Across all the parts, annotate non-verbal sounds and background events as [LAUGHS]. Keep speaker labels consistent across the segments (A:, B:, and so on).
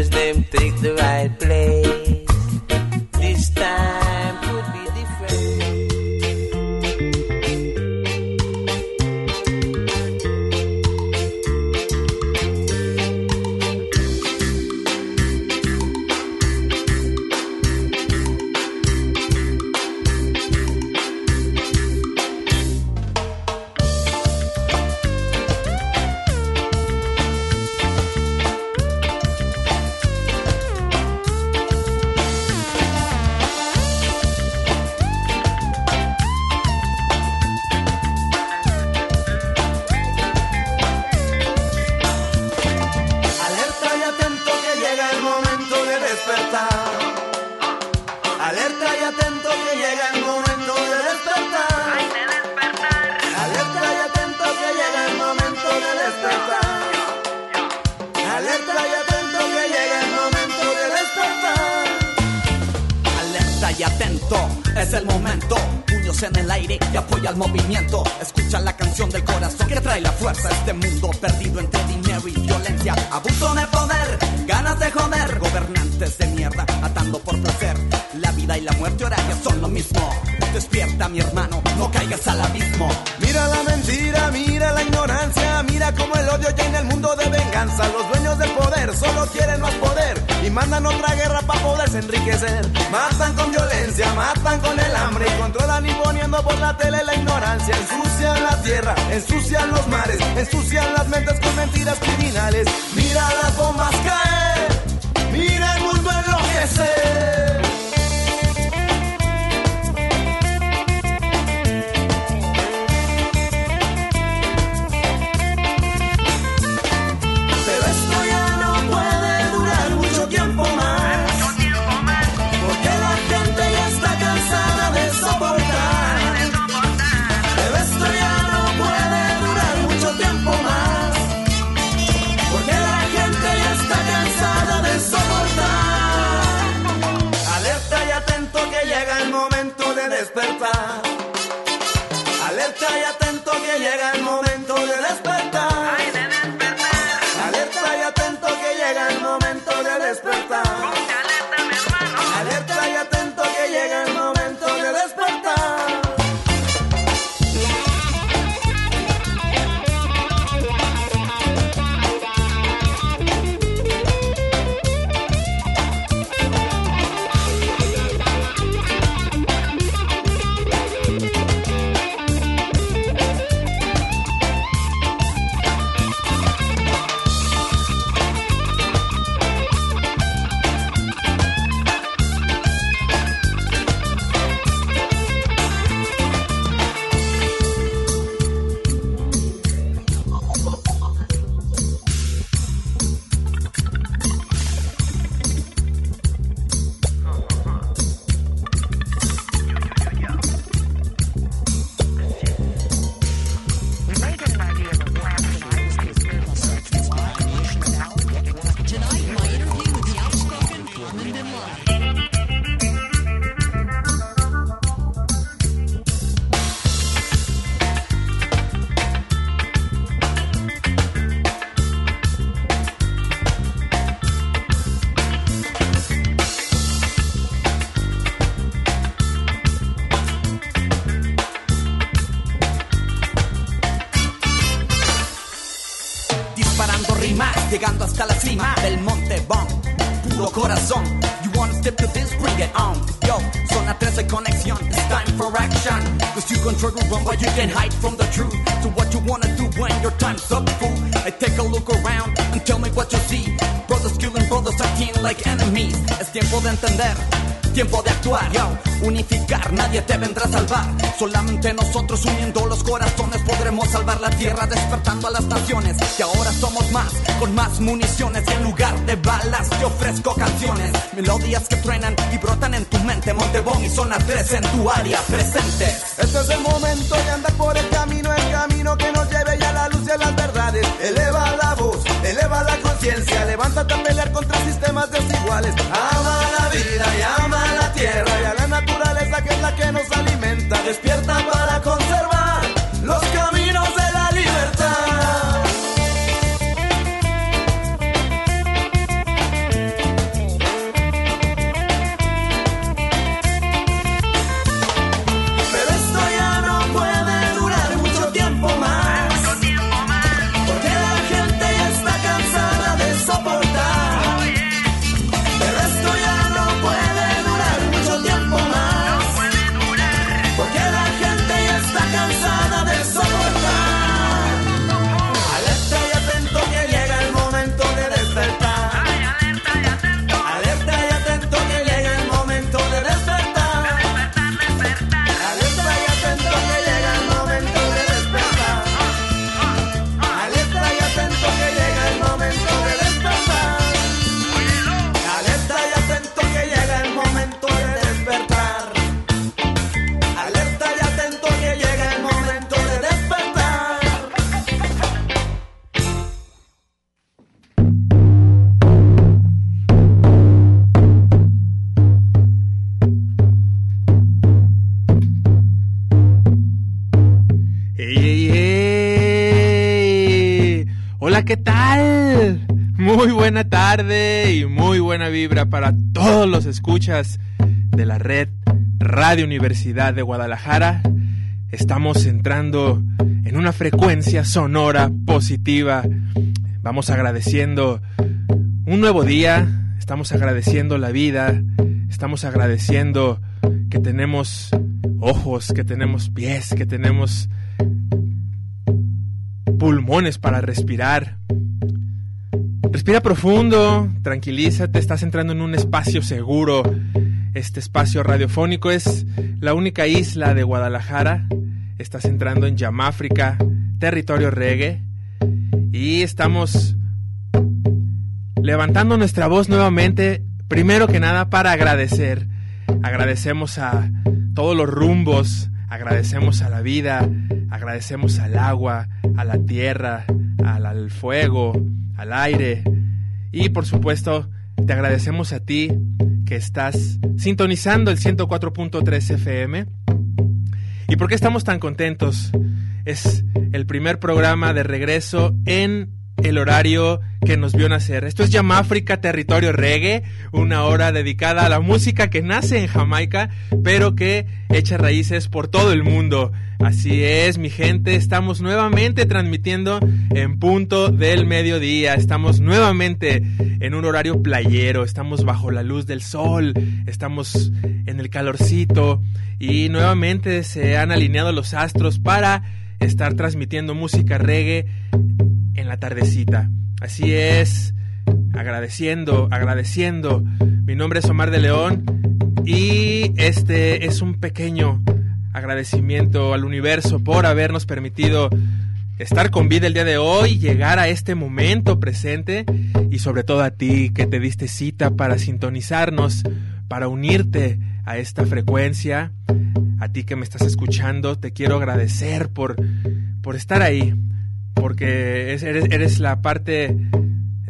A: If the leaders them take the right place.
B: Escucha la canción del corazón que trae la fuerza a este mundo perdido entre dinero y violencia. Abuso de poder, ganas de joder. Gobernantes de mierda, atando por placer. La vida y la muerte ahora que son lo mismo. Despierta, mi hermano, no caigas al abismo.
C: Mira la mentira, mira la ignorancia, mira cómo el odio llena el mundo de venganza. Los dueños del poder solo quieren más poder y mandan otra guerra enriquecer. Matan con violencia, matan con el hambre y controlan imponiendo por la tele la ignorancia. Ensucian la tierra, ensucian los mares, ensucian las mentes con mentiras criminales. Mira las bombas caer, mira el mundo enloquecer.
B: Melodías que truenan y brotan en tu mente. Montebón y zona 3 en tu área presentes.
C: Este es el momento de andar por el camino, el camino que nos lleve ya a la luz y a las verdades. Eleva la voz, eleva la conciencia, levántate a pelear contra sistemas desiguales. Ama
D: buena tarde y muy buena vibra para todos los escuchas de la red Radio Universidad de Guadalajara. Estamos entrando en una frecuencia sonora positiva. Vamos agradeciendo un nuevo día, estamos agradeciendo la vida, estamos agradeciendo que tenemos ojos, que tenemos pies, que tenemos pulmones para respirar. Respira profundo, tranquilízate, estás entrando en un espacio seguro. Este espacio radiofónico es la única isla de Guadalajara. Estás entrando en Yamáfrica, territorio reggae. Y estamos levantando nuestra voz nuevamente, primero que nada para agradecer. Agradecemos a todos los rumbos, agradecemos a la vida, agradecemos al agua, a la tierra, al, al fuego, al aire y por supuesto te agradecemos a ti que estás sintonizando el 104.3 FM. ¿Y por qué estamos tan contentos? Es el primer programa de regreso en el horario que nos vio nacer. Esto es Yamáfrica Territorio Reggae, una hora dedicada a la música que nace en Jamaica, pero que echa raíces por todo el mundo. Así es, mi gente, estamos nuevamente transmitiendo en punto del mediodía, estamos nuevamente en un horario playero, estamos bajo la luz del sol, estamos en el calorcito y nuevamente se han alineado los astros para estar transmitiendo música reggae la tardecita. Así es, agradeciendo, agradeciendo. Mi nombre es Omar de León y este es un pequeño agradecimiento al universo por habernos permitido estar con vida el día de hoy, llegar a este momento presente y sobre todo a ti que te diste cita para sintonizarnos, para unirte a esta frecuencia. A ti que me estás escuchando, te quiero agradecer por, por estar ahí, porque es- eres, eres la parte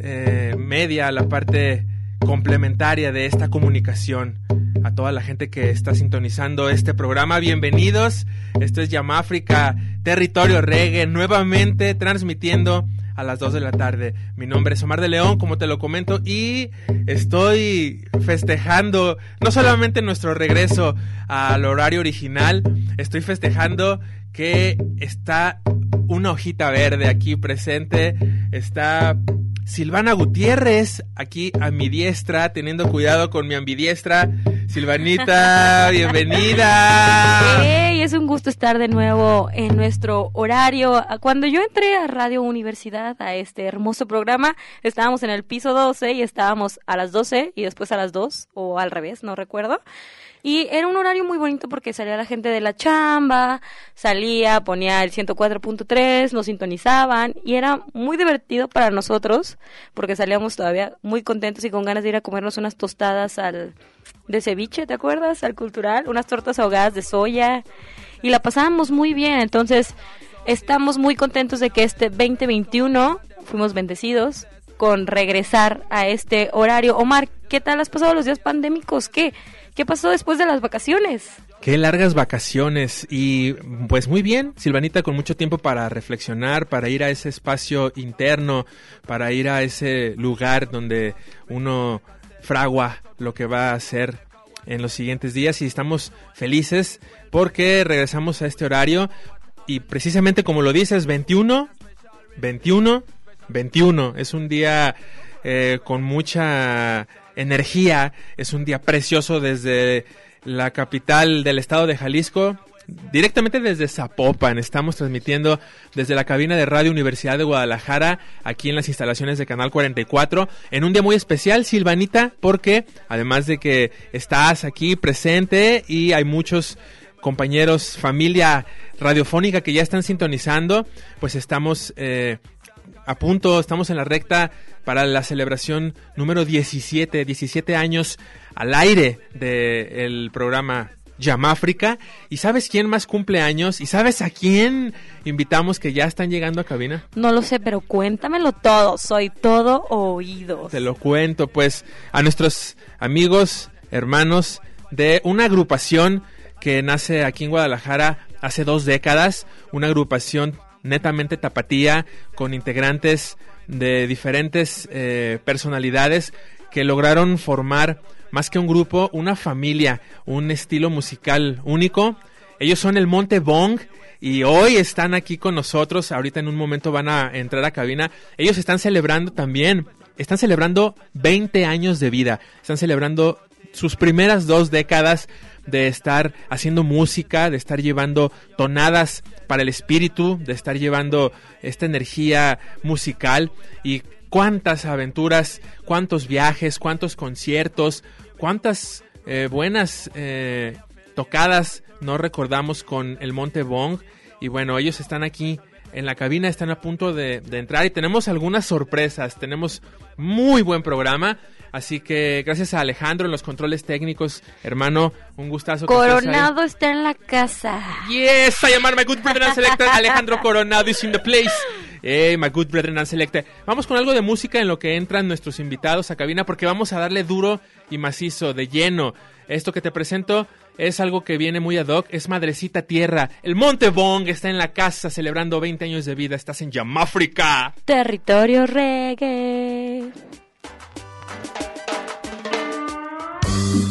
D: eh, media, la parte complementaria de esta comunicación. A toda la gente que está sintonizando este programa, bienvenidos. Esto es Yamáfrica, territorio reggae, nuevamente transmitiendo a las 2 de la tarde. Mi nombre es Omar de León, como te lo comento, y estoy festejando no solamente nuestro regreso al horario original, estoy festejando que está una hojita verde aquí presente, está Silvana Gutiérrez aquí a mi diestra, teniendo cuidado con mi ambidiestra. Silvanita, [LAUGHS] bienvenida.
E: ¡Ey! Sí, es un gusto estar de nuevo en nuestro horario. Cuando yo entré a Radio Universidad, a este hermoso programa, estábamos en el piso 12 y estábamos a las 12 y después a las 2, o al revés, no recuerdo. Y era un horario muy bonito porque salía la gente de la chamba, salía, ponía el 104.3, nos sintonizaban y era muy divertido para nosotros porque salíamos todavía muy contentos y con ganas de ir a comernos unas tostadas al de ceviche, ¿te acuerdas? Al cultural, unas tortas ahogadas de soya y la pasábamos muy bien. Entonces, estamos muy contentos de que este 2021 fuimos bendecidos con regresar a este horario. Omar, ¿qué tal has pasado los días pandémicos? ¿Qué? ¿Qué pasó después de las vacaciones?
D: Qué largas vacaciones. Y pues muy bien, Silvanita, con mucho tiempo para reflexionar, para ir a ese espacio interno, para ir a ese lugar donde uno fragua lo que va a hacer en los siguientes días. Y estamos felices porque regresamos a este horario. Y precisamente como lo dices, 21, 21, 21, es un día eh, con mucha energía. Es un día precioso desde la capital del estado de Jalisco. Directamente desde Zapopan, estamos transmitiendo desde la cabina de Radio Universidad de Guadalajara, aquí en las instalaciones de Canal 44, en un día muy especial, Silvanita, porque además de que estás aquí presente y hay muchos compañeros, familia radiofónica que ya están sintonizando, pues estamos eh, a punto, estamos en la recta para la celebración número 17, 17 años al aire del programa Yamáfrica. ¿Y sabes quién más cumple años? ¿Y sabes a quién invitamos que ya están llegando a cabina?
E: No lo sé, pero cuéntamelo todo. Soy todo oído.
D: Te lo cuento, pues, a nuestros amigos, hermanos de una agrupación que nace aquí en Guadalajara hace dos décadas, una agrupación netamente tapatía con integrantes de diferentes eh, personalidades que lograron formar más que un grupo, una familia, un estilo musical único. Ellos son el Monte Bong y hoy están aquí con nosotros. Ahorita en un momento van a entrar a cabina. Ellos están celebrando también, están celebrando 20 años de vida. Están celebrando sus primeras dos décadas de estar haciendo música, de estar llevando tonadas para el espíritu, de estar llevando esta energía musical y cuántas aventuras, cuántos viajes, cuántos conciertos, cuántas eh, buenas eh, tocadas no recordamos con el Monte Bong. Y bueno, ellos están aquí en la cabina, están a punto de, de entrar y tenemos algunas sorpresas. Tenemos muy buen programa. Así que gracias a Alejandro en los controles técnicos, hermano, un gustazo.
E: Coronado está en la casa.
D: Yes, I am my good brother and selector. [LAUGHS] Alejandro Coronado is in the place. Hey, my good brethren and selector. Vamos con algo de música en lo que entran nuestros invitados a cabina porque vamos a darle duro y macizo, de lleno. Esto que te presento es algo que viene muy ad hoc, es Madrecita Tierra. El Monte Bong está en la casa celebrando 20 años de vida. Estás en Yamáfrica.
E: Territorio reggae.
C: thank you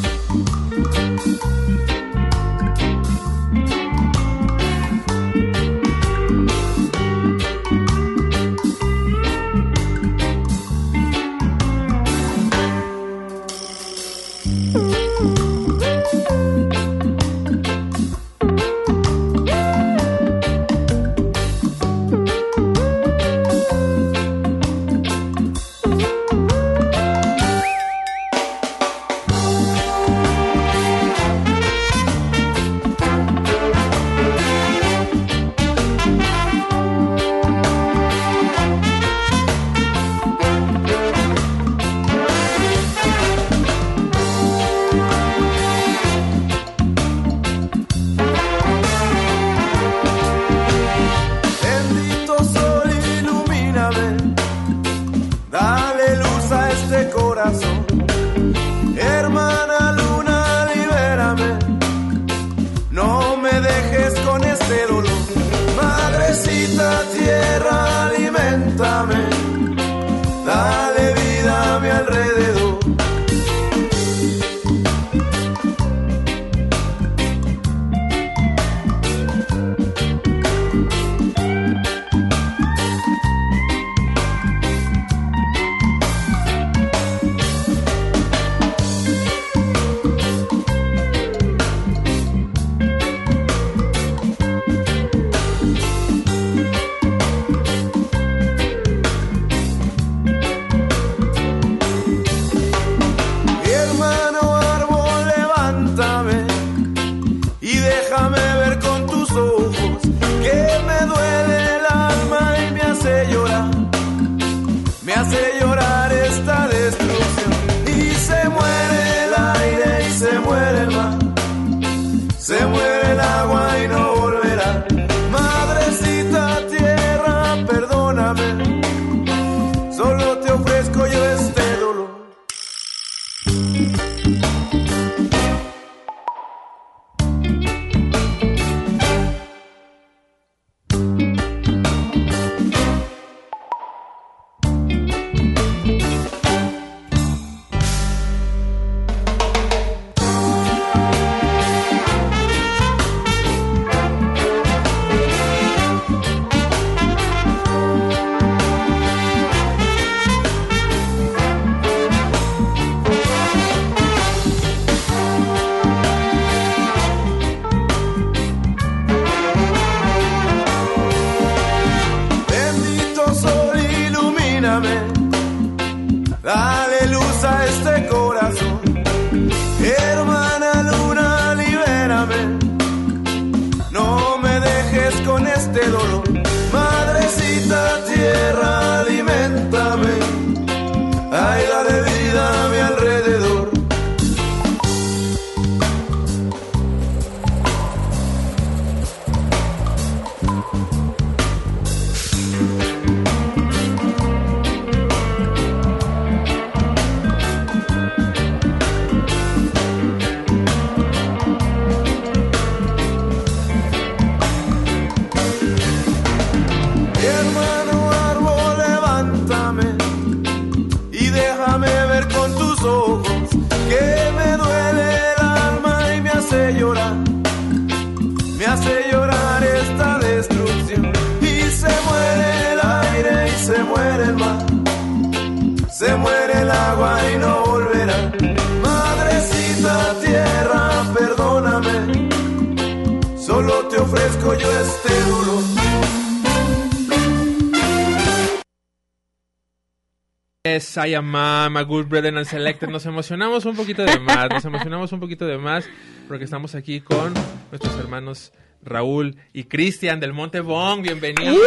D: Es I am Mom, a good brother and selected. Nos emocionamos un poquito de más, nos emocionamos un poquito de más porque estamos aquí con nuestros hermanos Raúl y Cristian del Monte Bong. Bienvenidos.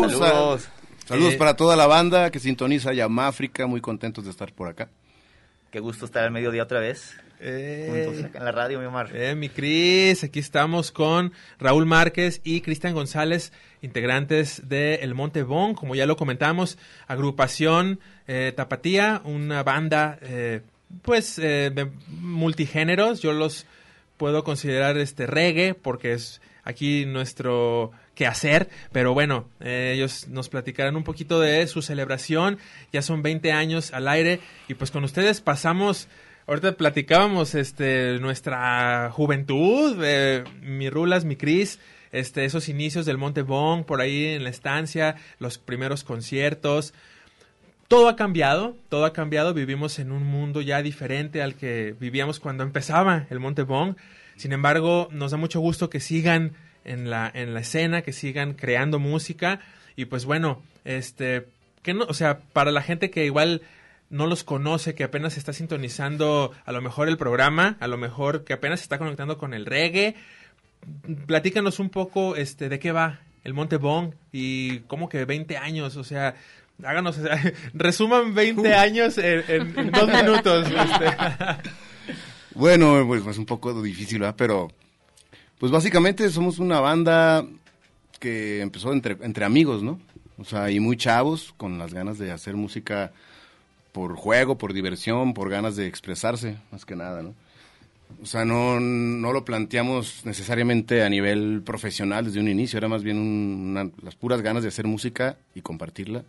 F: Saludos. Saludos
D: Eh,
F: para toda la banda que sintoniza Yamáfrica. Muy contentos de estar por acá.
G: Qué gusto estar al mediodía otra vez.
D: Eh,
G: Juntos acá en la radio, mi Omar.
D: Eh, mi Cris, aquí estamos con Raúl Márquez y Cristian González, integrantes de El Monte Bon, como ya lo comentamos, agrupación eh, Tapatía, una banda eh, pues de multigéneros, yo los puedo considerar este reggae porque es aquí nuestro quehacer, pero bueno, eh, ellos nos platicarán un poquito de su celebración, ya son 20 años al aire y pues con ustedes pasamos Ahorita platicábamos este nuestra juventud, eh, mi Rulas, mi Cris, este esos inicios del Monte Bong por ahí en la estancia, los primeros conciertos. Todo ha cambiado, todo ha cambiado, vivimos en un mundo ya diferente al que vivíamos cuando empezaba el Monte Bong. Sin embargo, nos da mucho gusto que sigan en la en la escena, que sigan creando música y pues bueno, este que no, o sea, para la gente que igual no los conoce, que apenas está sintonizando a lo mejor el programa, a lo mejor que apenas se está conectando con el reggae. Platícanos un poco este de qué va el Monte Bong y cómo que 20 años, o sea, háganos, [LAUGHS] resuman 20 años en, en- en dos minutos. [LAUGHS] este.
F: Bueno, pues es un poco difícil, ¿verdad? Pero, pues básicamente somos una banda que empezó entre, entre amigos, ¿no? O sea, y muy chavos, con las ganas de hacer música por juego, por diversión, por ganas de expresarse, más que nada, ¿no? O sea, no, no lo planteamos necesariamente a nivel profesional desde un inicio, era más bien un- una- las puras ganas de hacer música y compartirla.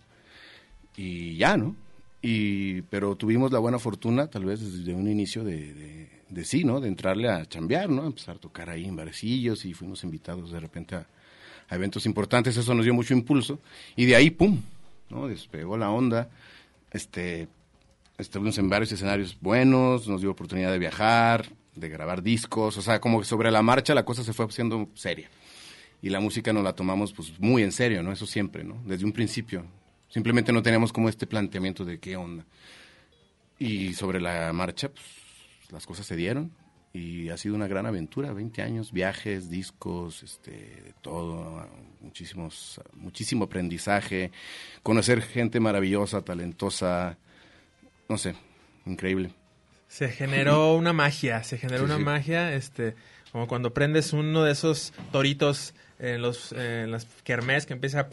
F: Y ya, ¿no? Y, pero tuvimos la buena fortuna, tal vez desde un inicio, de, de, de sí, ¿no? De entrarle a chambear, ¿no? Empezar a tocar ahí en barecillos y fuimos invitados de repente a, a eventos importantes, eso nos dio mucho impulso. Y de ahí, ¡pum! ¿no? Despegó la onda. Este, estuvimos en varios escenarios buenos, nos dio oportunidad de viajar, de grabar discos, o sea, como que sobre la marcha la cosa se fue haciendo seria. Y la música nos la tomamos pues muy en serio, ¿no? Eso siempre, ¿no? Desde un principio. Simplemente no teníamos como este planteamiento de qué onda. Y sobre la marcha, pues las cosas se dieron y ha sido una gran aventura, 20 años, viajes, discos, este, de todo, muchísimos, muchísimo aprendizaje, conocer gente maravillosa, talentosa, no sé, increíble.
D: Se generó [LAUGHS] una magia, se generó
F: Sí,
D: una
F: sí.
D: magia, este, como cuando prendes uno de esos toritos en los en las kermés que empieza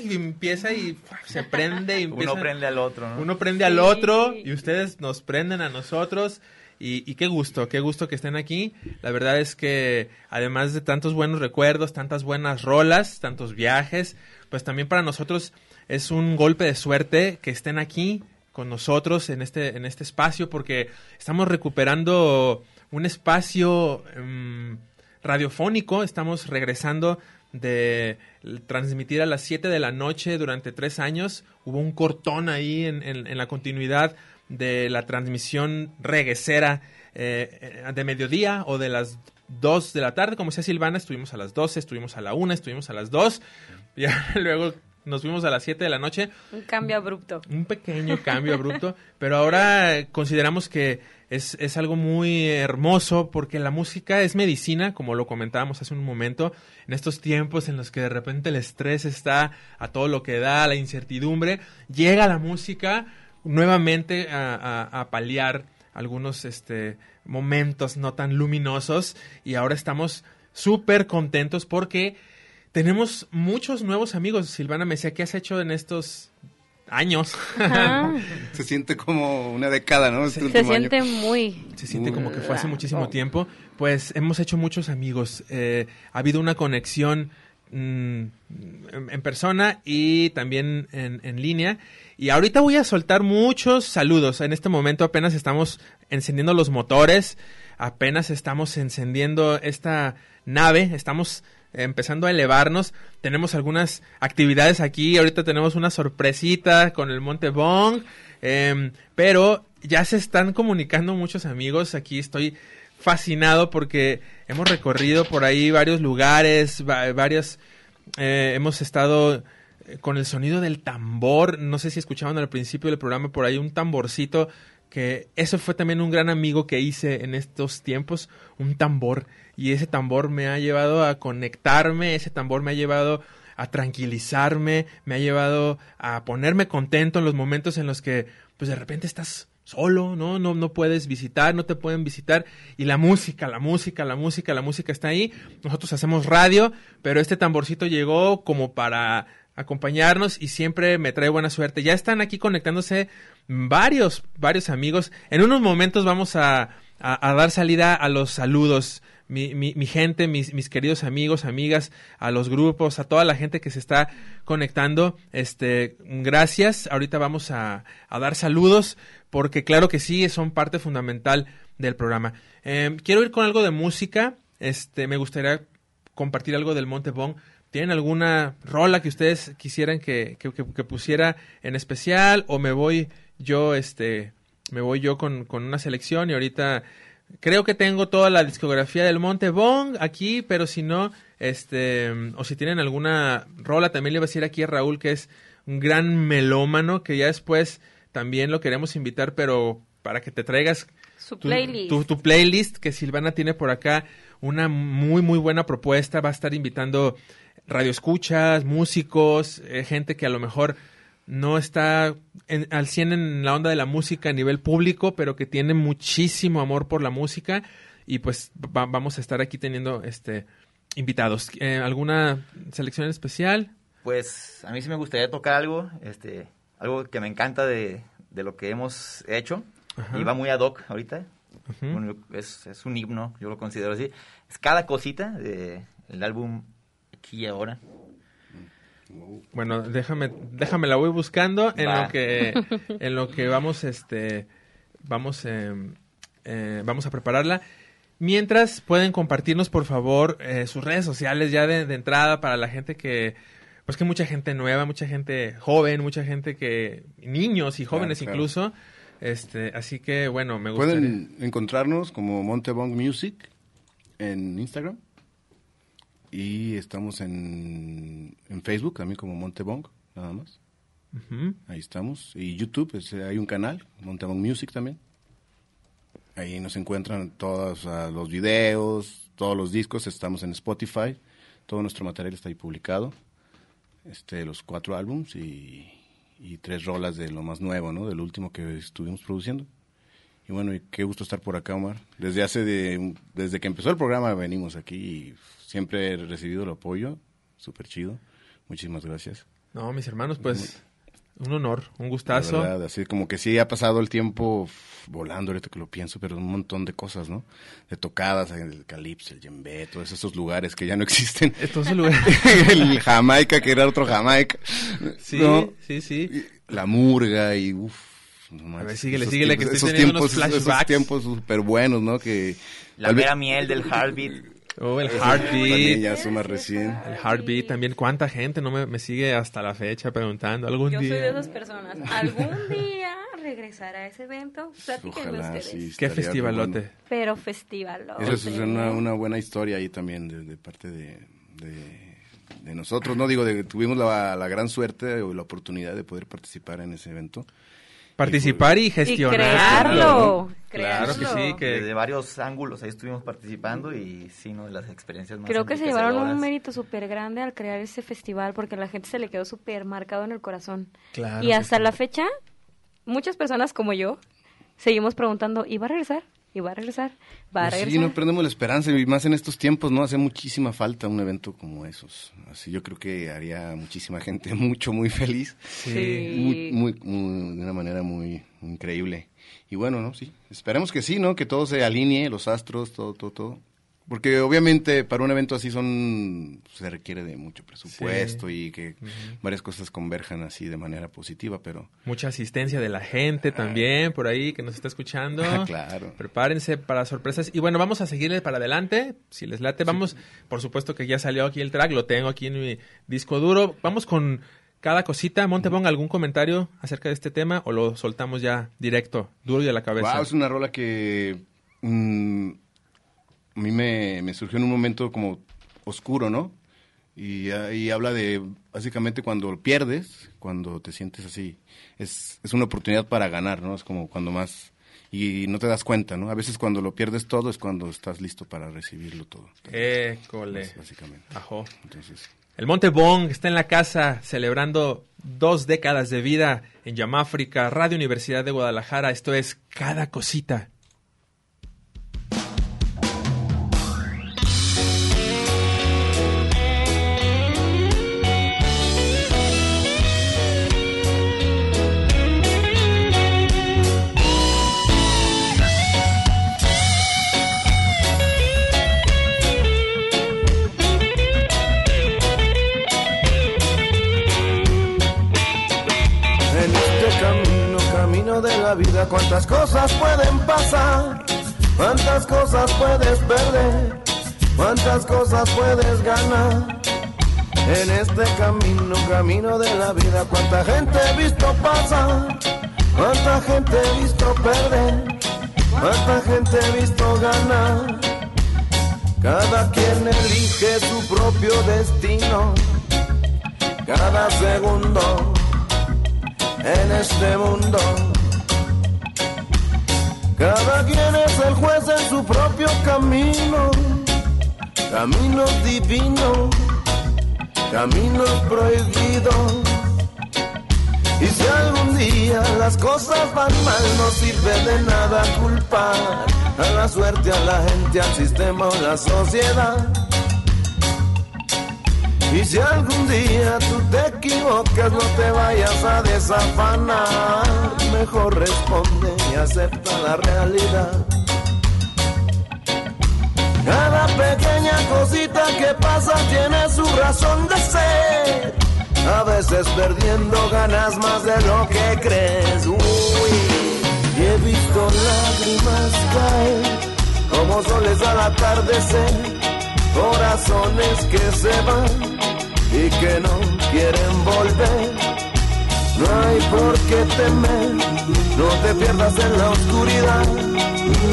D: y empieza y se prende y [LAUGHS] empieza,
G: Uno prende al otro, ¿no?
D: uno prende al otro y ustedes nos prenden a nosotros y, qué gusto, qué gusto que estén aquí. La verdad es que además de tantos buenos recuerdos, tantas buenas rolas, tantos viajes, pues también para nosotros es un golpe de suerte que estén aquí con nosotros en este, en este espacio porque estamos recuperando un espacio em, radiofónico, estamos regresando de transmitir a las 7 de la noche durante tres años. Hubo un cortón ahí en la continuidad de la transmisión reguecera eh, de mediodía o de las 2 de la tarde, como decía Silvana, estuvimos a las 12, estuvimos a la 1, estuvimos a las 2, [LAUGHS] y luego nos fuimos a las 7 de la noche
E: Un cambio abrupto.
D: un pequeño cambio abrupto, [LAUGHS] pero ahora eh, consideramos que es, es algo muy hermoso porque la música es medicina, como lo comentábamos hace un momento, en estos tiempos en los que de repente el estrés está a todo lo que da, la incertidumbre, llega la música nuevamente a, a- a paliar algunos este, momentos no tan luminosos y ahora estamos súper contentos porque tenemos muchos nuevos amigos. Silvana me decía, ¿qué has hecho en estos años? [LAUGHS]
F: Se siente como una década, ¿no? Este
E: Se
F: año.
E: siente muy...
D: Se siente como que fue hace muchísimo
E: oh.
D: tiempo. Pues hemos hecho muchos amigos. Eh, ha habido una conexión mm, en, en persona y también en, en línea. Y ahorita voy a soltar muchos saludos. En este momento apenas estamos encendiendo los motores, apenas estamos encendiendo esta nave, estamos empezando a elevarnos. Tenemos algunas actividades aquí. Ahorita tenemos una sorpresita con el Monte Bong. em, pero ya se están comunicando muchos amigos. Aquí estoy fascinado porque hemos recorrido por ahí varios lugares, eh, hemos estado con el sonido del tambor. No sé si escuchaban al principio del programa por ahí un tamborcito que eso fue también un gran amigo que hice en estos tiempos, un tambor. Y ese tambor me ha llevado a conectarme, ese tambor me ha llevado a tranquilizarme, me ha llevado a ponerme contento en los momentos en los que pues de repente estás solo, ¿no? No, no puedes visitar, no te pueden visitar. Y la música, la música, la música, la música está ahí. Nosotros hacemos radio, pero este tamborcito llegó como para acompañarnos y siempre me trae buena suerte. Ya están aquí conectándose varios, varios amigos. En unos momentos vamos a, a- dar salida a los saludos. Mi, mi- gente, mis, mis queridos amigos, amigas, a los grupos, a toda la gente que se está conectando, este, gracias. Ahorita vamos a, a dar saludos porque claro que sí, son parte fundamental del programa. Eh, quiero ir con algo de música. Este, me gustaría compartir algo del Monte Bong. ¿Tienen alguna rola que ustedes quisieran que, que- que- que pusiera en especial? ¿O me voy yo, este, me voy yo con, con una selección y ahorita creo que tengo toda la discografía del Monte Bong aquí, pero si no, este, o si tienen alguna rola, también le iba a decir aquí a Raúl que es un gran melómano, que ya después también lo queremos invitar, pero para que te traigas
E: Su
D: tu,
E: playlist.
D: tu- tu playlist, que Silvana tiene por acá una muy, muy buena propuesta. Va a estar invitando radioescuchas, músicos, eh, gente que a lo mejor no está en- al 100 en la onda de la música a nivel público, pero que tiene muchísimo amor por la música. Y pues va- vamos a estar aquí teniendo este invitados. Eh, ¿Alguna selección especial?
G: Pues a mí sí me gustaría tocar algo, este, algo que me encanta de, de lo que hemos hecho.
D: Ajá.
G: Y va muy ad hoc ahorita. Bueno, es, es un himno, yo lo considero así. Es cada cosita del álbum Aquí y Ahora.
D: Bueno, déjame, déjame la voy buscando en
G: Va.
D: lo que, [LAUGHS] en lo que vamos, este, vamos, eh, eh, vamos a prepararla. Mientras pueden compartirnos, por favor, eh, sus redes sociales ya de, de entrada para la gente que, pues que mucha gente nueva, mucha gente joven, mucha gente que, niños y jóvenes
F: claro.
D: incluso. Este, así que bueno, me gustaría.
F: Pueden encontrarnos como Montebong Music en Instagram. Y estamos en, en Facebook también como Montebong, nada más. Ahí estamos. Y YouTube, pues, hay un canal, Montebong Music también. Ahí nos encuentran todos ah, los videos, todos los discos, estamos en Spotify, todo nuestro material está ahí publicado, este, los cuatro álbums y, y tres rolas de lo más nuevo, ¿no? Del último que estuvimos produciendo. Y bueno, y qué gusto estar por acá, Omar. Desde hace de, desde que empezó el programa venimos aquí y siempre he recibido el apoyo, súper chido. Muchísimas gracias.
D: No, mis hermanos, pues un honor, un
F: La
D: gustazo.
F: verdad, así como que sí ha pasado el tiempo volando ahorita que lo pienso, pero un montón de cosas, ¿no? De tocadas, el calipso, el djembe, todos esos lugares que ya no [LAUGHS] existen.
D: Estos lugares. [LAUGHS]
F: el Jamaica, que era otro Jamaica.
D: Sí,
F: ¿no?
D: sí, sí.
F: La murga y uff.
D: A ver, síguele, síguele, que estoy
F: esos
D: teniendo
F: tiempos,
D: unos
F: esos
D: flashbacks.
F: tiempos súper buenos, ¿no? Que
G: La mera miel del heartbeat.
D: Oh, el
F: También
D: heartbeat.
F: ya suma recién.
D: El heartbeat también. ¿Cuánta gente no me, me sigue hasta la fecha preguntando algún
E: Yo soy de
D: día?
E: esas personas. ¿Algún día regresará a ese evento?
F: Ojalá, sí.
D: Qué festivalote.
F: bueno.
E: Pero festival.
F: Esa es una, una buena historia ahí también de, de parte de, de, de nosotros, ¿no? Digo, de, tuvimos la, la gran suerte o la oportunidad de poder participar en ese evento.
D: Participar y
E: Y
D: gestionar.
E: crearlo.
D: Claro que sí, que
G: Desde varios ángulos ahí estuvimos participando y sí, ¿no? de las experiencias más
E: Creo que se llevaron un mérito súper grande al crear ese festival porque a la gente se le quedó súper marcado en el corazón.
D: Claro
E: y hasta
D: sí.
E: la fecha, muchas personas como yo seguimos preguntando, ¿y va a regresar? ¿Y va a regresar? ¿Va a
F: Pues
E: regresar?
F: sí, no perdemos la esperanza y más en estos tiempos, ¿no? Hace muchísima falta un evento como esos. Así yo creo que haría a muchísima gente [LAUGHS] mucho, muy feliz.
E: Sí.
F: Muy, muy, muy- de una manera muy, muy increíble. Y bueno, ¿no? Sí. Esperemos que sí, ¿no? Que todo se alinee, los astros, todo, todo, todo. Porque obviamente para un evento así son se requiere de mucho presupuesto y que varias cosas converjan así de manera positiva, pero
D: Mucha asistencia de la gente también por ahí que nos está escuchando.
F: Ah, claro.
D: Prepárense para sorpresas. Y bueno, vamos a seguirle para adelante. Si les late, vamos. Por supuesto que ya salió aquí el track, lo tengo aquí en mi disco duro. Vamos con cada cosita. Monte, ponga algún comentario acerca de este tema o lo soltamos ya directo, duro y a la cabeza.
F: Wow, es una rola que mm, a mí me, me surgió en un momento como oscuro, ¿no? Y ahí habla de básicamente cuando pierdes, cuando te sientes así, es, es una oportunidad para ganar, ¿no? Es como cuando más y no te das cuenta, ¿no? A veces cuando lo pierdes todo es cuando estás listo para recibirlo todo.
D: École.
F: Básicamente.
D: Ajo.
F: Entonces,
D: El Monte Bong está en la casa celebrando dos décadas de vida en Yamáfrica, Radio Universidad de Guadalajara. Esto es Cada Cosita.
C: Cuántas cosas pueden pasar, cuántas cosas puedes perder, cuántas cosas puedes ganar. En este camino, camino de la vida, cuánta gente he visto pasar, cuánta gente he visto perder, cuánta gente he visto ganar. Cada quien elige su propio destino, cada segundo en este mundo. Cada quien es el juez en su propio camino, caminos divinos, caminos prohibidos. Y si algún día las cosas van mal, no sirve de nada culpar a la suerte, a la gente, al sistema o la sociedad. Y si algún día tú te equivocas, no te vayas a desafanar. Mejor responde acepta la realidad. Cada pequeña cosita que pasa tiene su razón de ser. A veces perdiendo ganas más de lo que crees. Uy, y he visto lágrimas caer como soles al atardecer. Corazones que se van y que no quieren volver. No hay por qué temer, no te pierdas en la oscuridad.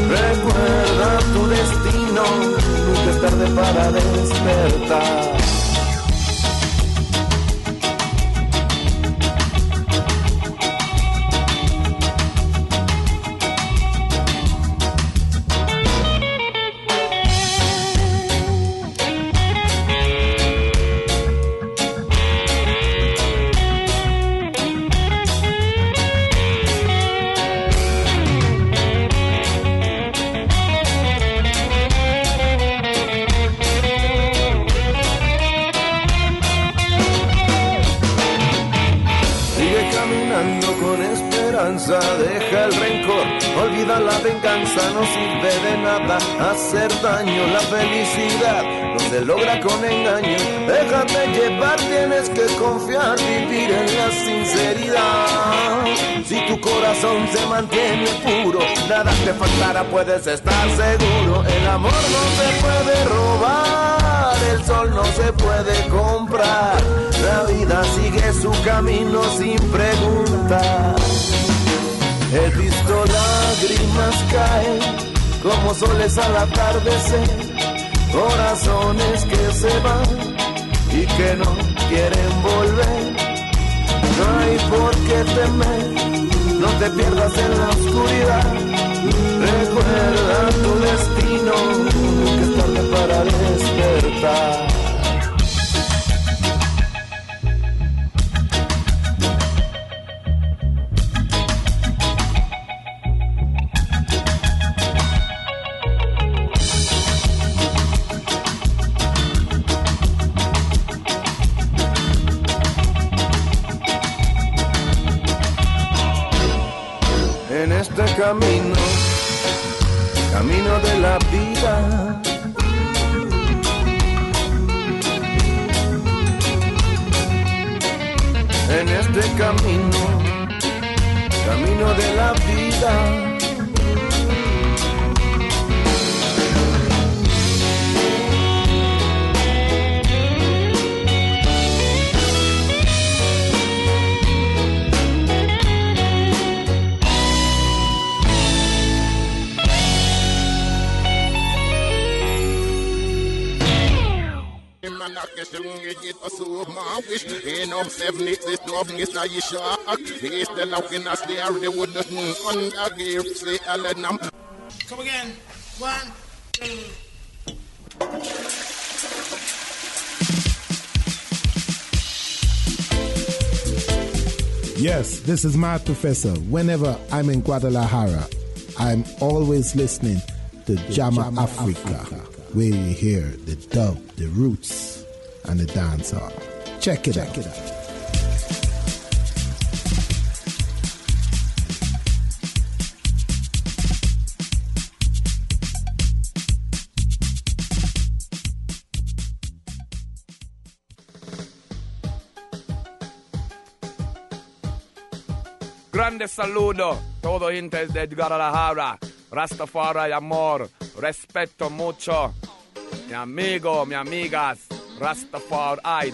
C: Recuerda tu destino, nunca es tarde para despertar. Que confiar, vivir en la sinceridad. Si tu corazón se mantiene puro, nada te faltará, puedes estar seguro, el amor no se puede robar, el sol no se puede comprar, la vida sigue su camino sin preguntar. He visto lágrimas caer como soles al atardecer, corazones que se van y que no quieren volver. No hay por qué temer, no te pierdas en la oscuridad. Recuerda tu destino, que tarde para despertar. Camino
H: twelve, it's not you shock. They still looking at the area with the under gear. Say, I let them.
I: Come again. One, two.
J: Yes, this is my professor. Whenever I'm in Guadalajara, I'm always listening to Jama Africa, where you hear the dub, the roots, and the dancehall. Check it out.
K: Grande saludo, todo gente de Guadalajara. Rastafari, amor, respeto mucho. Mi amigo, mi amigas, Rastafari, ay,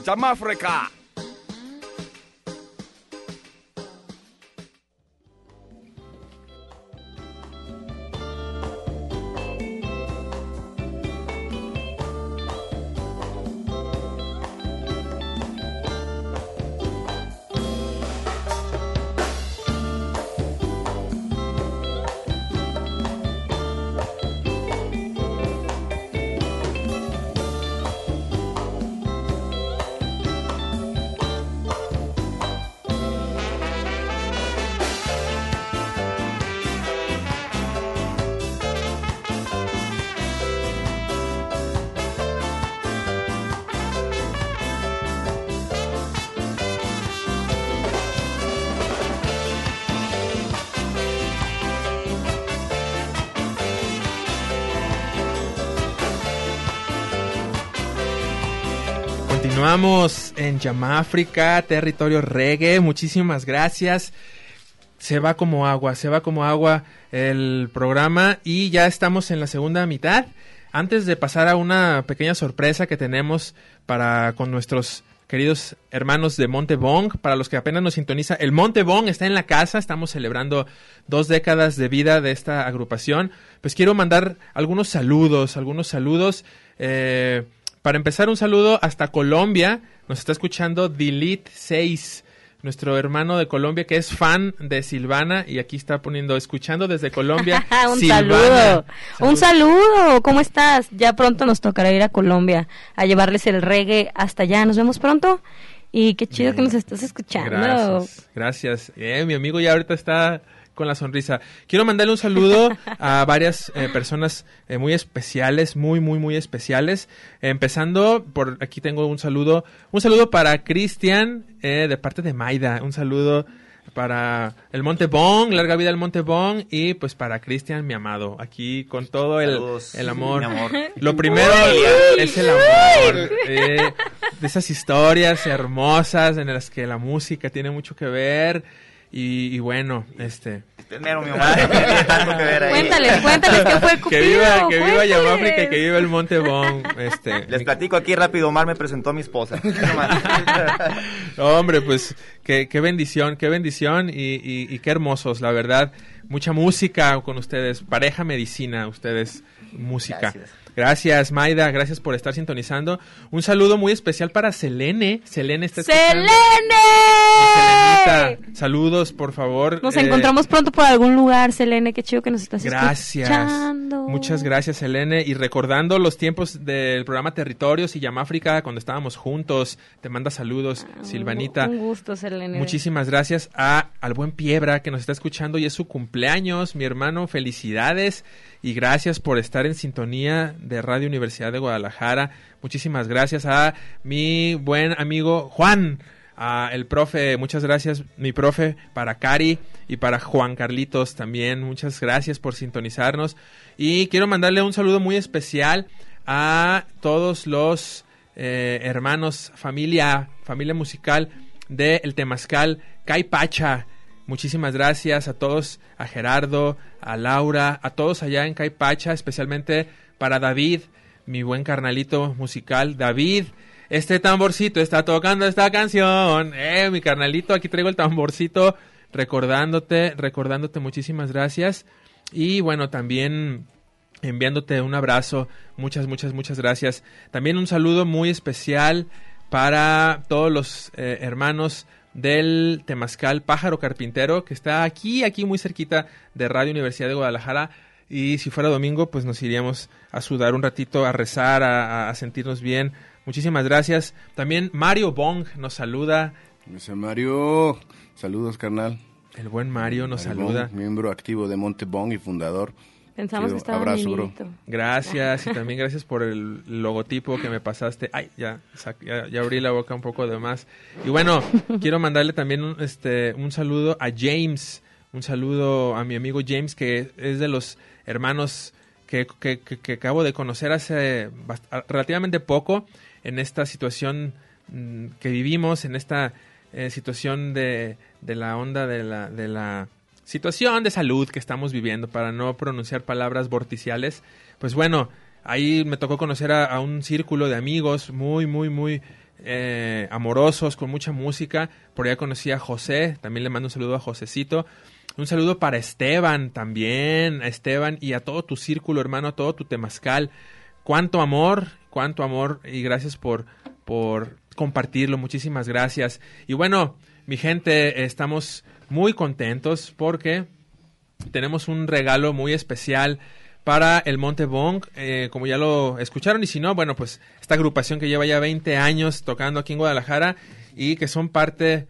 D: Continuamos en Yamáfrica, territorio reggae. Muchísimas gracias. Se va como agua, se va como agua el programa y ya estamos en la segunda mitad. Antes de pasar a una pequeña sorpresa que tenemos para con nuestros queridos hermanos de Montebong, para los que apenas nos sintoniza, el Montebong está en la casa, estamos celebrando dos décadas de vida de esta agrupación. Pues quiero mandar algunos saludos, algunos saludos. Eh, para empezar, un saludo hasta Colombia. Nos está escuchando Delete 6, nuestro hermano de Colombia que es fan de Silvana y aquí está poniendo, escuchando desde Colombia. [LAUGHS]
E: un
D: Silvana.
E: saludo. Un saludo. ¿Cómo estás? Ya pronto nos tocará ir a Colombia a llevarles el reggae hasta allá. Nos vemos pronto. Y qué chido que nos estás escuchando.
D: Gracias, gracias. Eh, mi amigo ya ahorita está con la sonrisa. Quiero mandarle un saludo [LAUGHS] a varias eh, personas eh, muy especiales, muy, muy, muy especiales. empezando por aquí tengo un saludo, un saludo para Cristian eh, de parte de Maida. Un saludo para el Monte Bong, larga vida al Monte Bong y pues para Cristian, mi amado, aquí con todo el, el amor. Lo primero
G: Uy.
D: es el amor, eh, de esas historias hermosas en las que la música tiene mucho que ver y, y bueno, este...
G: Primero, mi amor, tanto que ver ahí.
E: Cuéntales, cuéntales qué fue
D: Que
E: Cupido.
D: viva, que viva. Yamáfrica y que viva el Monte Bong, este...
G: Les platico aquí rápido, Omar me presentó a mi esposa. [LAUGHS] No.
D: Hombre, pues qué, qué bendición, qué bendición y, y- y qué hermosos, la verdad. Mucha música con ustedes, pareja medicina, ustedes, música.
G: Gracias.
D: Gracias, Maida, gracias por estar sintonizando. Un saludo muy especial para Selene. Selene está escuchando.
E: ¡Selene!
D: Selenita, saludos, por favor.
E: Nos
D: Eh,
E: encontramos pronto por algún lugar, Selene. Qué chido que nos estás
D: Gracias.
E: escuchando.
D: Muchas gracias, Selene. Y recordando los tiempos del programa Territorios y Yamáfrica, cuando estábamos juntos, te manda saludos, Silvanita.
E: Un gusto, Selene.
D: Muchísimas gracias a al buen Piebra que nos está escuchando y es su cumpleaños, mi hermano, felicidades y gracias por estar en sintonía de Radio Universidad de Guadalajara. Muchísimas gracias a mi buen amigo Juan, a el profe, muchas gracias mi profe para Cari y para Juan Carlitos también, muchas gracias por sintonizarnos y quiero mandarle un saludo muy especial a todos los eh, hermanos, familia, familia musical de El Temazcal, Kai Pacha. Muchísimas gracias a todos, a Gerardo, a Laura, a todos allá en Kai Pacha, especialmente para David, mi buen carnalito musical. David, este tamborcito está tocando esta canción. Eh, mi carnalito, aquí traigo el tamborcito recordándote, recordándote muchísimas gracias. Y bueno, también enviándote un abrazo. Muchas, muchas, muchas gracias. También un saludo muy especial para todos los eh, hermanos del Temazcal Pájaro Carpintero, que está aquí, aquí muy cerquita de Radio Universidad de Guadalajara. Y si fuera domingo, pues nos iríamos a sudar un ratito, a rezar, a, a sentirnos bien. Muchísimas gracias. También Mario Bong nos saluda.
F: Ese Mario, saludos carnal.
D: El buen Mario nos
F: Mario
D: saluda.
F: Bong, miembro activo de Montebong y fundador.
E: Pensamos que estaba
F: abrazo, bro.
D: Gracias y también gracias por el logotipo que me pasaste. Ay, ya, ya, ya abrí la boca un poco de más. Y bueno, [LAUGHS] quiero mandarle también un, este, un saludo a James, un saludo a mi amigo James que es de los hermanos que, que- que- que acabo de conocer hace relativamente poco en esta situación mm, que vivimos, en esta eh, situación de, de la onda de la, de la situación de salud que estamos viviendo, para no pronunciar palabras vorticiales, pues bueno, ahí me tocó conocer a, un círculo de amigos muy, muy, muy eh, amorosos, con mucha música. Por allá conocí a José, también le mando un saludo a Josecito. Un saludo para Esteban también, a Esteban y a todo tu círculo, hermano, a todo tu temazcal. Cuánto amor, cuánto amor y gracias por, por compartirlo. Muchísimas gracias. Y bueno, mi gente, estamos muy contentos porque tenemos un regalo muy especial para el Monte Bong, eh, como ya lo escucharon, y si no, bueno, pues esta agrupación que lleva ya 20 años tocando aquí en Guadalajara y que son parte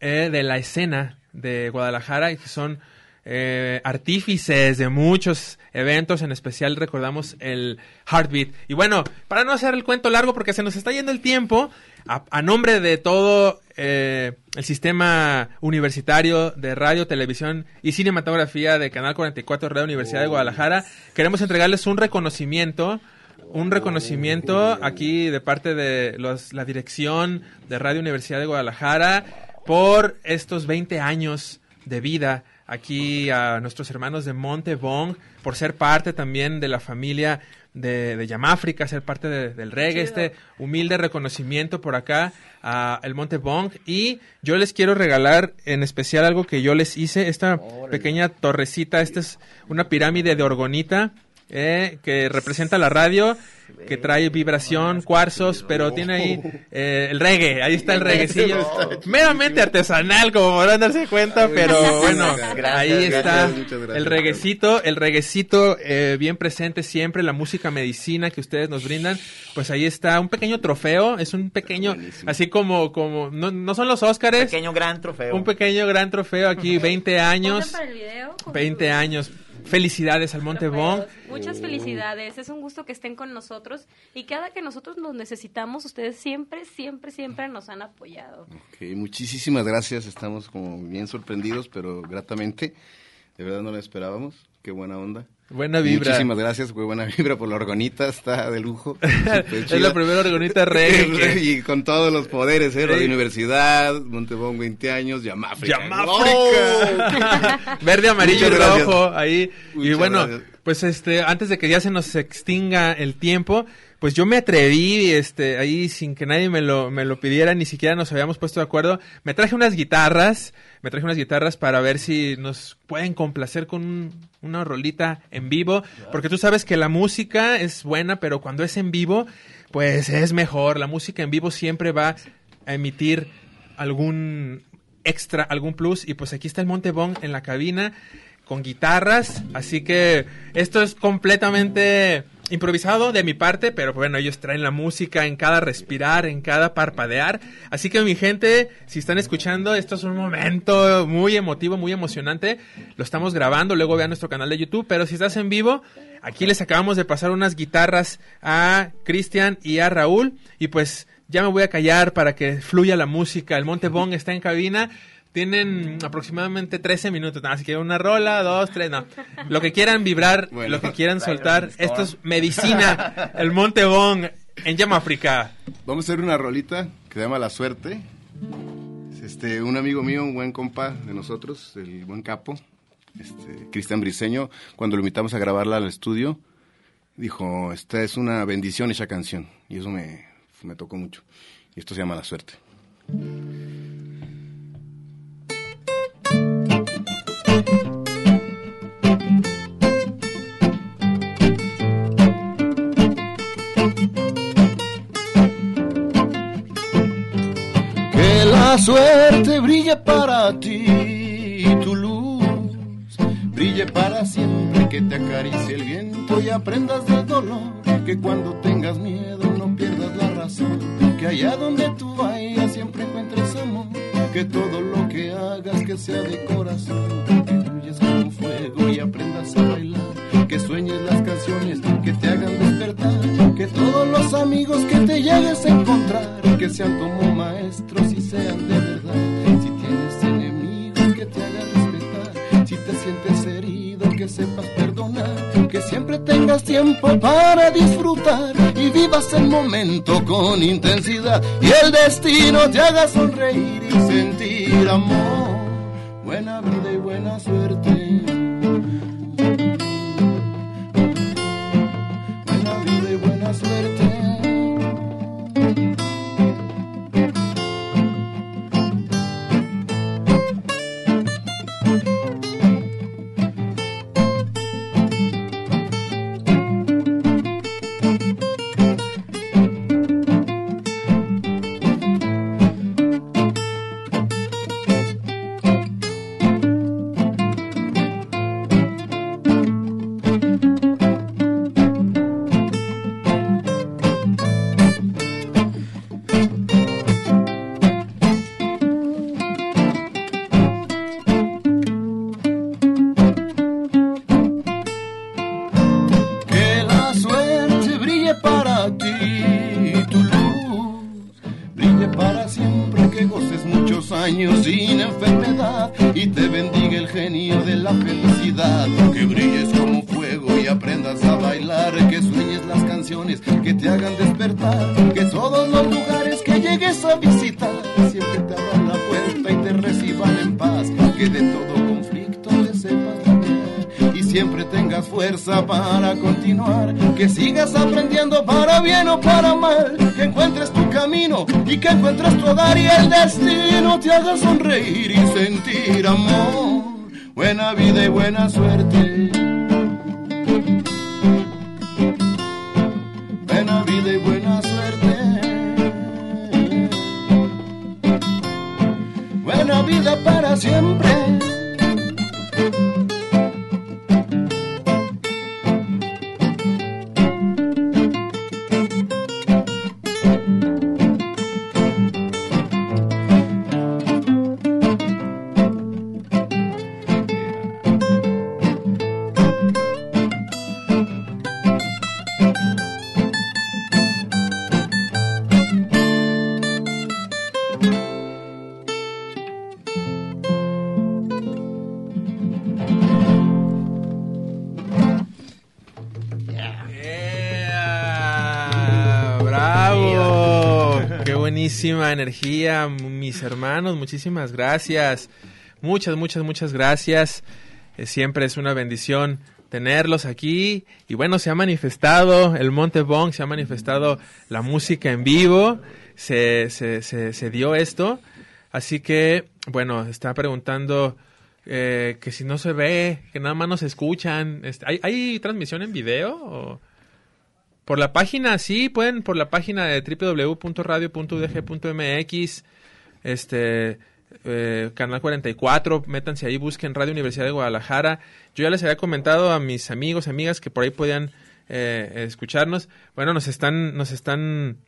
D: eh, de la escena de Guadalajara y que son eh, artífices de muchos eventos, en especial recordamos el Heartbeat. Y bueno, para no hacer el cuento largo, porque se nos está yendo el tiempo, a, a nombre de todo eh, el sistema universitario de radio, televisión y cinematografía de Canal 44 Radio Universidad de Guadalajara, queremos entregarles un reconocimiento un reconocimiento aquí de parte de los- la dirección de Radio Universidad de Guadalajara por estos 20 años de vida aquí a nuestros hermanos de Montebong, por ser parte también de la familia de, de Yamáfrica, ser parte de- del reggae, este humilde reconocimiento por acá a el Montebong. Y yo les quiero regalar en especial algo que yo les hice, esta pequeña torrecita, esta es una pirámide de orgonita eh, que representa la radio, que trae vibración, cuarzos, pero tiene ahí eh, el reggae, ahí está el reguecillo, meramente artesanal, como podrán darse cuenta, pero bueno, ahí está el reguecito, el reguecito eh, bien presente siempre, la música medicina que ustedes nos brindan, pues ahí está un pequeño trofeo, es un pequeño, así como, como, no, no son los Óscares,
G: Pequeño gran trofeo.
D: un pequeño gran trofeo aquí, 20 años.
E: Pongan para el video, con
D: 20
E: su-
D: años. Felicidades al Montebón.
E: Muchas felicidades, es un gusto que estén con nosotros y cada que nosotros los necesitamos, ustedes siempre, siempre, siempre nos han apoyado.
F: Ok, muchísimas gracias. Estamos como bien sorprendidos, pero gratamente. De verdad no la esperábamos. Qué buena onda.
D: Buena vibra.
F: Muchísimas gracias, güey. Buena vibra por la orgonita. Está de lujo. [LAUGHS]
D: es la primera orgonita [LAUGHS] reggae.
F: y con todos los poderes, ¿eh? Radio Universidad, Montebón 20 años, Yamáfrica.
D: ¡Yamáfrica! [LAUGHS] Verde, amarillo y
F: gracias.
D: rojo. Ahí. y bueno,
F: gracias.
D: pues este, antes de que ya se nos extinga el tiempo, pues yo me atreví, este, ahí sin que nadie me lo, me lo pidiera, ni siquiera nos habíamos puesto de acuerdo. Me traje unas guitarras, me traje unas guitarras para ver si nos pueden complacer con un- una rolita en vivo, porque tú sabes que la música es buena, pero cuando es en vivo, pues es mejor. La música en vivo siempre va a emitir algún extra, algún plus, y pues aquí está el Montebón en la cabina con guitarras, así que esto es completamente improvisado de mi parte, pero bueno, ellos traen la música en cada respirar, en cada parpadear, así que mi gente, si están escuchando, esto es un momento muy emotivo, muy emocionante, lo estamos grabando, luego vean nuestro canal de YouTube, pero si estás en vivo, aquí les acabamos de pasar unas guitarras a Cristian y a Raúl, y pues ya me voy a callar para que fluya la música, el Montebón está en cabina, tienen aproximadamente 13 minutos, nada, así que una rola, dos, tres, no. Lo que quieran vibrar, [LAUGHS]
F: Bueno.
D: lo que quieran soltar, esto es medicina, [LAUGHS] el Montebón en Llama África.
F: Vamos a hacer una rolita que se llama La Suerte. Es Este, un amigo mío, un buen compa de nosotros, el buen capo, este, Cristian Briseño, cuando lo invitamos a grabarla al estudio, dijo, esta es una bendición esa canción. Y eso me, me tocó mucho. Y esto se llama La Suerte.
C: La suerte brille para ti, tu luz brille para siempre, que te acaricie el viento y aprendas del dolor, que cuando tengas miedo no pierdas la razón, que allá donde tú vayas siempre encuentres amor, que todo lo que hagas que sea de corazón, que brilles como fuego y aprendas a bailar, que sueñes las canciones que te hagan despertar, que todos los amigos que te llegues a encontrar, que sean como maestros y sean de verdad, si tienes enemigos que te hagan respetar, si te sientes herido que sepas perdonar, que siempre tengas tiempo para disfrutar y vivas el momento con intensidad y el destino te haga sonreír y sentir amor, buena vida y buena suerte. Hagan despertar, que todos los lugares que llegues a visitar siempre te abran la puerta y te reciban en paz, que de todo conflicto te sepas y siempre tengas fuerza para continuar, que sigas aprendiendo para bien o para mal, que encuentres tu camino y que encuentres tu hogar y el destino te haga sonreír y sentir amor, buena vida y buena suerte. Siempre.
D: Energía, mis hermanos, muchísimas gracias. Muchas, muchas, muchas gracias. Eh, siempre es una bendición tenerlos aquí. Y bueno, se ha manifestado el Monte Bong, se ha manifestado la música en vivo, se, se, se, se dio esto. Así que, bueno, está preguntando eh, que si no se ve, que nada más nos escuchan. Este, ¿hay, ¿Hay transmisión en video? O? Por la página, sí, pueden por la página de www.radio.udg.mx, este, eh, canal 44, métanse ahí, busquen Radio Universidad de Guadalajara. Yo ya les había comentado a mis amigos, amigas que por ahí podían eh, escucharnos. Bueno, nos están, nos están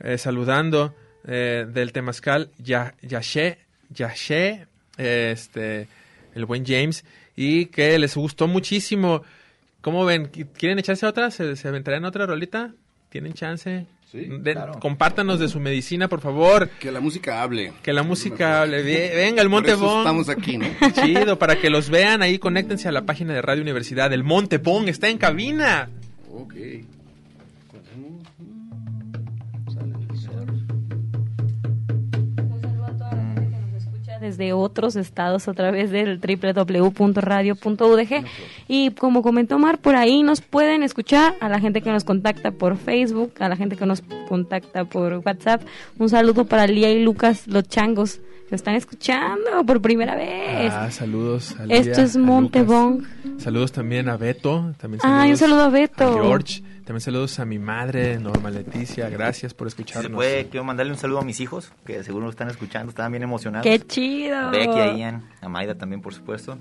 D: eh, saludando eh, del Temazcal, ya, Yashe, Yashe, este, el buen James, y que les gustó muchísimo. ¿Cómo ven? ¿Quieren echarse otra? ¿Se, se aventarían otra rolita? ¿Tienen chance? Den-
C: claro.
D: Compártanos de su medicina, por favor.
C: Que la música hable.
D: Que la música hable. Ve- [LAUGHS] Venga, el Monte
C: estamos aquí, ¿no? [LAUGHS]
D: Chido, para que los vean ahí, conéctense a la página de Radio Universidad. El Monte Bong está en cabina.
C: Ok.
E: Desde otros estados a través del www.radio.udg y como comentó Mar por ahí nos pueden escuchar a la gente que nos contacta por Facebook a la gente que nos contacta por WhatsApp un saludo para Lía y Lucas los changos que están escuchando por primera vez
D: Ah, saludos. a
E: esto
D: Lía,
E: es
D: a
E: Monte
D: Lucas.
E: Bong
D: Saludos también a Beto. También
E: Ay, un
D: saludos
E: saludo a Beto.
D: George. También saludos a mi madre, Norma Leticia. Gracias por
G: Si se
D: escucharnos.
G: puede, quiero mandarle un saludo a mis hijos, que seguro lo están escuchando, están bien emocionados.
E: qué chido
G: A Becky, a Ian, a Maida también, por supuesto.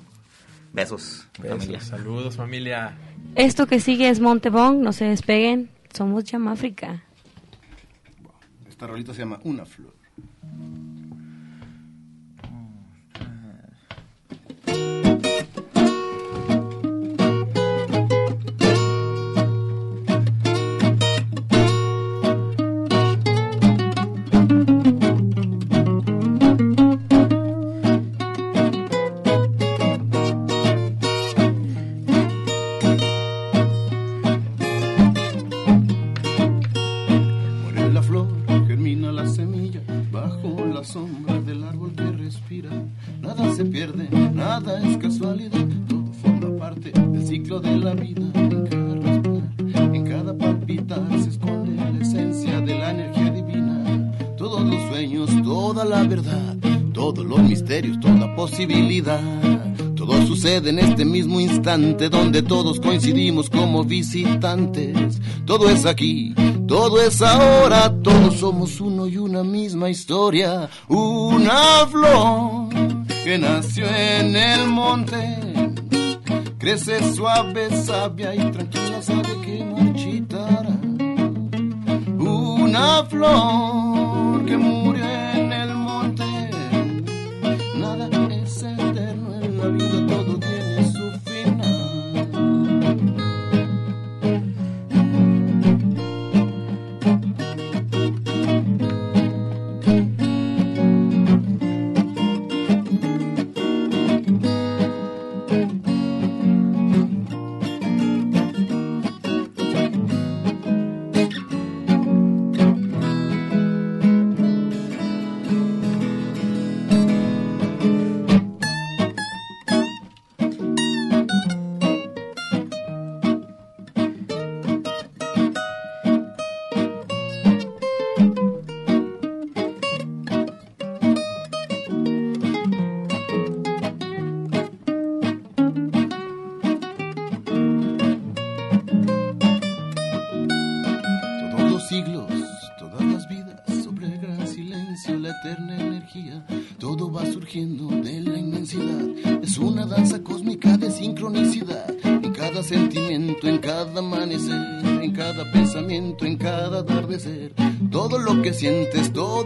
G: Besos, mi
D: Besos,
G: familia.
D: Saludos, familia.
E: esto que sigue es Monte Bong no se despeguen somos África
C: Esta rolita se llama Una Flor. Donde todos coincidimos como visitantes. Todo es aquí, todo es ahora, todos somos uno y una misma historia. Una flor que nació en el monte, crece suave, sabia y tranquila, sabe que marchitará. Una flor que murió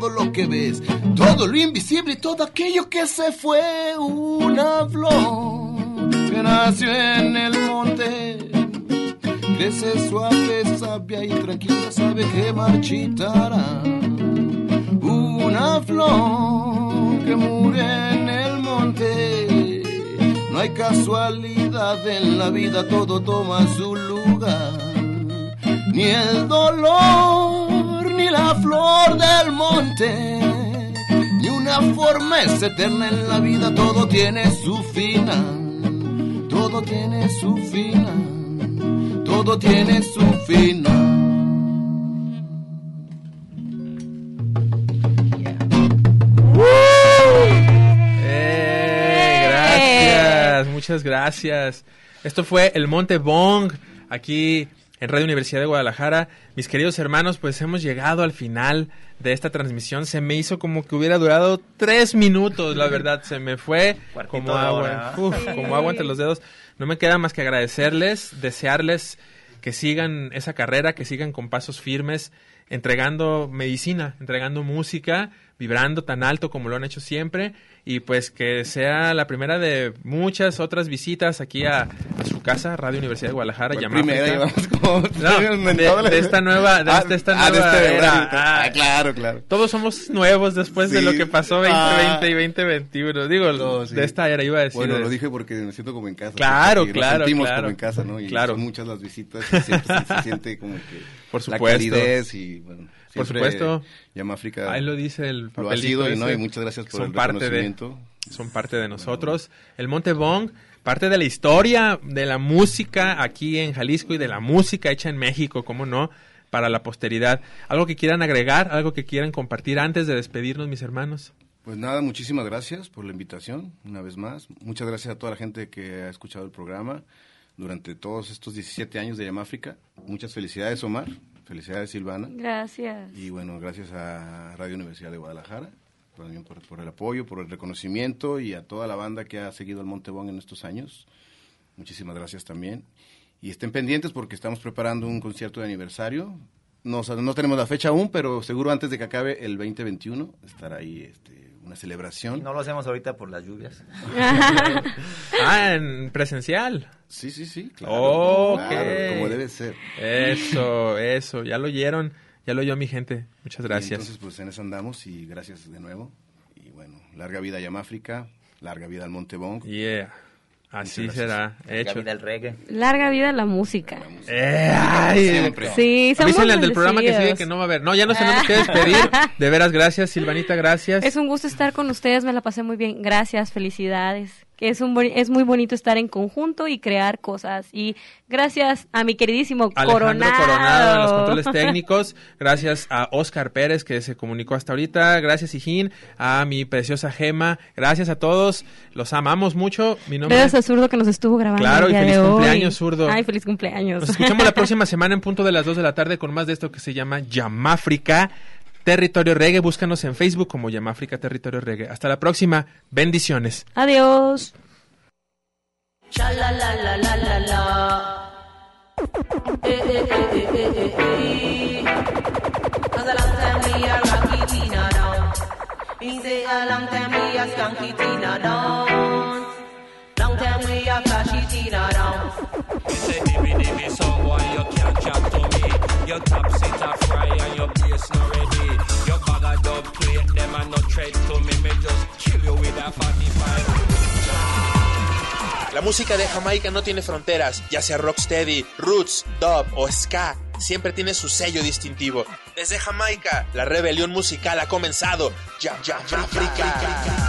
C: todo lo que ves, todo lo invisible y todo aquello que se fue, una flor que nació en el monte crece suave, sabia y tranquila, sabe que marchitará. Una flor que murió en el monte, no hay casualidad en la vida, todo toma su lugar. Ni el dolor,
L: ni la flor del monte, ni una forma es eterna en la vida, todo tiene su final, todo tiene su final, todo tiene su final.
D: ¡Eh! Gracias, muchas gracias. Esto fue el Monte Bong, aquí en Radio Universidad de Guadalajara. Mis queridos hermanos, pues hemos llegado al final de esta transmisión. Se me hizo como que hubiera durado tres minutos, la verdad. Se me fue como agua, uf, como agua entre los dedos. No me queda más que agradecerles, desearles que sigan esa carrera, que sigan con pasos firmes, entregando medicina, entregando música, vibrando tan alto como lo han hecho siempre y pues que sea la primera de muchas otras visitas aquí a, a su casa, Radio Universidad de Guadalajara. Llama
F: primera, llevamos como
D: No, de, de esta nueva, de,
F: Ah,
D: esta- esta
F: ah, de
D: nueva
F: este
D: era. Ah,
F: Ah, claro, claro.
D: Todos somos nuevos después de
F: Sí.
D: lo que pasó 2020
F: Ah.
D: y 2021. Digo,
F: No, sí.
D: de esta era iba a decir.
F: Bueno,
D: de-
F: lo dije porque me siento como en casa.
D: Claro, claro,
F: sentimos
D: claro.
F: como en casa, ¿no? Y
D: Claro.
F: son muchas las visitas y siempre se, se siente como que
D: Por
F: la
D: supuesto.
F: calidez y bueno.
D: Por supuesto.
F: Llama África.
D: Ahí lo dice el
F: Lo ha sido y no, y muchas gracias por
D: son
F: el
D: parte de son parte de nosotros el Monte Bong parte de la historia de la música aquí en Jalisco y de la música hecha en México cómo no para la posteridad algo que quieran agregar algo que quieran compartir antes de despedirnos mis hermanos
F: Pues nada, muchísimas gracias por la invitación, una vez más. Muchas gracias a toda la gente que ha escuchado el programa durante todos estos 17 años de Yamáfrica. Muchas felicidades, Omar. Felicidades, Silvana.
E: Gracias.
F: Y bueno, gracias a Radio Universidad de Guadalajara también por, por el apoyo, por el reconocimiento y a toda la banda que ha seguido el Montebón en estos años. Muchísimas gracias también. Y estén pendientes porque estamos preparando un concierto de aniversario. No, no tenemos la fecha aún, pero seguro antes de que acabe el 2021 estará ahí este, una celebración.
G: No lo hacemos ahorita por las lluvias. [LAUGHS]
D: ah en presencial
F: Sí, sí, sí. Claro, claro, como debe ser.
D: eso eso ya lo oyeron ya lo oyó mi gente muchas
F: Y
D: gracias
F: entonces, pues en eso andamos y gracias de nuevo. Y bueno, larga vida a Yamáfrica, larga vida al Montebón.
D: yeah así
F: Muchas
D: será
G: Larga
D: hecho
G: vida el reggae.
E: Larga vida a la música.
D: Eh, ay,
F: Siempre.
E: Sí, somos
D: Avísenle al del programa que sigue que no va a haber. No, ya nos tenemos que despedir. De veras, gracias, Silvanita, gracias.
E: Es un gusto estar con ustedes, me la pasé muy bien. Gracias, felicidades. Que es un es muy bonito estar en conjunto y crear cosas. Y gracias a mi queridísimo
D: Alejandro
E: Coronado.
D: Coronado en los controles técnicos. Gracias a Oscar Pérez que se comunicó hasta ahorita. Gracias, Hijín. A mi preciosa Gema. Gracias a todos. Los amamos mucho. Mi nombre
E: Gracias a Zurdo que nos estuvo grabando.
D: Claro,
E: el
D: y feliz
E: de hoy.
D: cumpleaños, Zurdo.
E: Ay, feliz cumpleaños.
D: Nos escuchamos la [LAUGHS] próxima semana en punto de las 2 de la tarde con más de esto que se llama Yamáfrica Territorio Reggae. Búscanos en Facebook como Yamáfrica Territorio Reggae. Hasta la próxima. Bendiciones.
E: Adiós.
M: Long time we a flashy Tina down.
N: Say you can't chat to Your tops in a fry and your place not ready. Your bag a dub plate, them and no tread to me. Me just kill you with a 45.
O: La música de Jamaica no tiene fronteras, ya sea rocksteady, roots, dub o ska, siempre tiene su sello distintivo. Desde Jamaica, la rebelión musical ha comenzado. Ya, ya, ya, África.